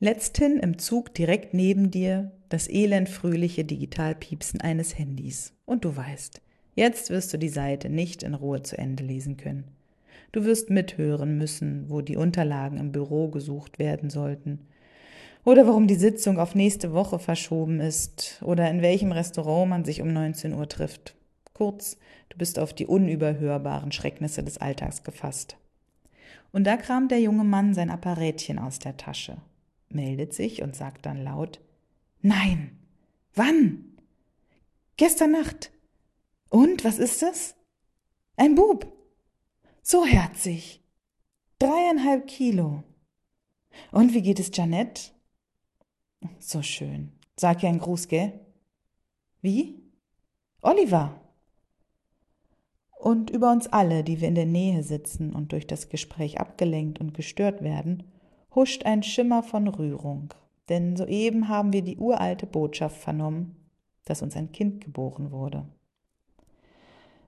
Letzthin im Zug direkt neben dir das elendfröhliche Digitalpiepsen eines Handys. Und du weißt, jetzt wirst du die Seite nicht in Ruhe zu Ende lesen können. Du wirst mithören müssen, wo die Unterlagen im Büro gesucht werden sollten. Oder warum die Sitzung auf nächste Woche verschoben ist. Oder in welchem Restaurant man sich um 19 Uhr trifft. Kurz, du bist auf die unüberhörbaren Schrecknisse des Alltags gefasst. Und da kramt der junge Mann sein Apparätchen aus der Tasche, meldet sich und sagt dann laut Nein. Wann? Gestern Nacht. Und was ist es? Ein Bub. So herzig. Dreieinhalb Kilo. Und wie geht es Janette? So schön. Sag ihr einen Gruß, gell? Wie? Oliver und über uns alle, die wir in der Nähe sitzen und durch das Gespräch abgelenkt und gestört werden, huscht ein Schimmer von Rührung, denn soeben haben wir die uralte Botschaft vernommen, dass uns ein Kind geboren wurde.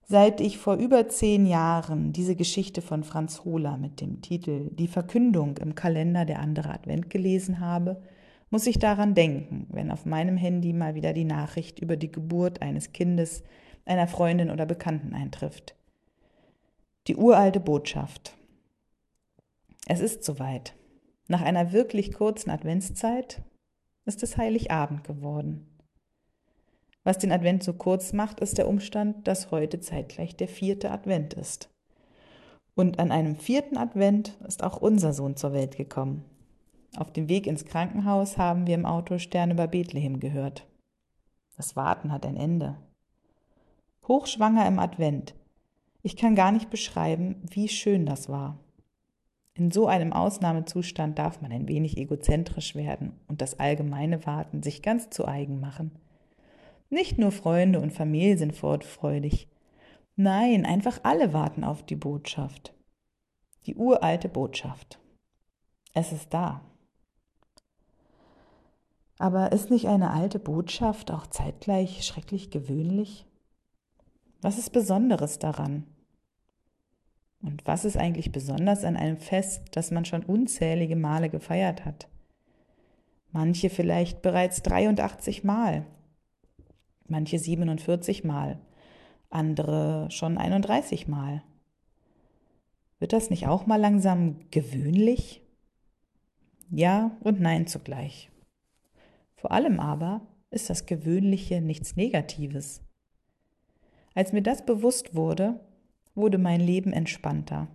Seit ich vor über zehn Jahren diese Geschichte von Franz Hohler mit dem Titel Die Verkündung im Kalender der andere Advent gelesen habe, muss ich daran denken, wenn auf meinem Handy mal wieder die Nachricht über die Geburt eines Kindes einer Freundin oder Bekannten eintrifft. Die uralte Botschaft. Es ist soweit. Nach einer wirklich kurzen Adventszeit ist es Heiligabend geworden. Was den Advent so kurz macht, ist der Umstand, dass heute zeitgleich der vierte Advent ist. Und an einem vierten Advent ist auch unser Sohn zur Welt gekommen. Auf dem Weg ins Krankenhaus haben wir im Auto Stern über Bethlehem gehört. Das Warten hat ein Ende hochschwanger im Advent. Ich kann gar nicht beschreiben, wie schön das war. In so einem Ausnahmezustand darf man ein wenig egozentrisch werden und das allgemeine Warten sich ganz zu eigen machen. Nicht nur Freunde und Familie sind fortfreudig. Nein, einfach alle warten auf die Botschaft. Die uralte Botschaft. Es ist da. Aber ist nicht eine alte Botschaft auch zeitgleich schrecklich gewöhnlich? Was ist Besonderes daran? Und was ist eigentlich besonders an einem Fest, das man schon unzählige Male gefeiert hat? Manche vielleicht bereits 83 Mal, manche 47 Mal, andere schon 31 Mal. Wird das nicht auch mal langsam gewöhnlich? Ja und nein zugleich. Vor allem aber ist das Gewöhnliche nichts Negatives. Als mir das bewusst wurde, wurde mein Leben entspannter.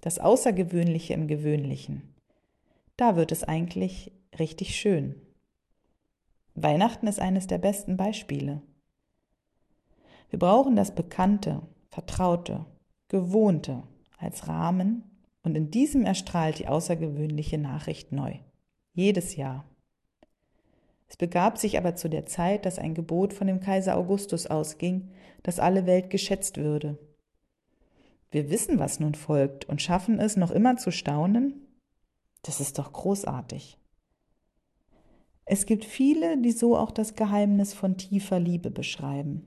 Das Außergewöhnliche im Gewöhnlichen. Da wird es eigentlich richtig schön. Weihnachten ist eines der besten Beispiele. Wir brauchen das Bekannte, Vertraute, Gewohnte als Rahmen und in diesem erstrahlt die außergewöhnliche Nachricht neu. Jedes Jahr. Es begab sich aber zu der Zeit, dass ein Gebot von dem Kaiser Augustus ausging, dass alle Welt geschätzt würde. Wir wissen, was nun folgt und schaffen es noch immer zu staunen? Das ist doch großartig. Es gibt viele, die so auch das Geheimnis von tiefer Liebe beschreiben.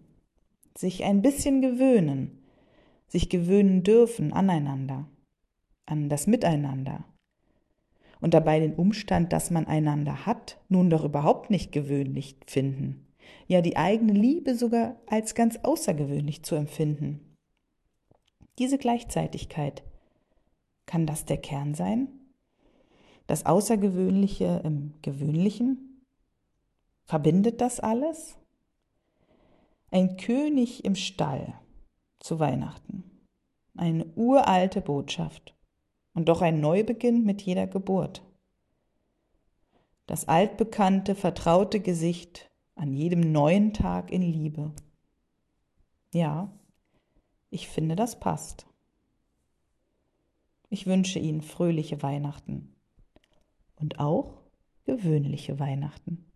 Sich ein bisschen gewöhnen, sich gewöhnen dürfen aneinander, an das Miteinander, und dabei den Umstand, dass man einander hat, nun doch überhaupt nicht gewöhnlich finden. Ja, die eigene Liebe sogar als ganz außergewöhnlich zu empfinden. Diese Gleichzeitigkeit, kann das der Kern sein? Das Außergewöhnliche im Gewöhnlichen? Verbindet das alles? Ein König im Stall zu Weihnachten. Eine uralte Botschaft und doch ein Neubeginn mit jeder Geburt. Das altbekannte, vertraute Gesicht an jedem neuen Tag in Liebe. Ja, ich finde, das passt. Ich wünsche Ihnen fröhliche Weihnachten und auch gewöhnliche Weihnachten.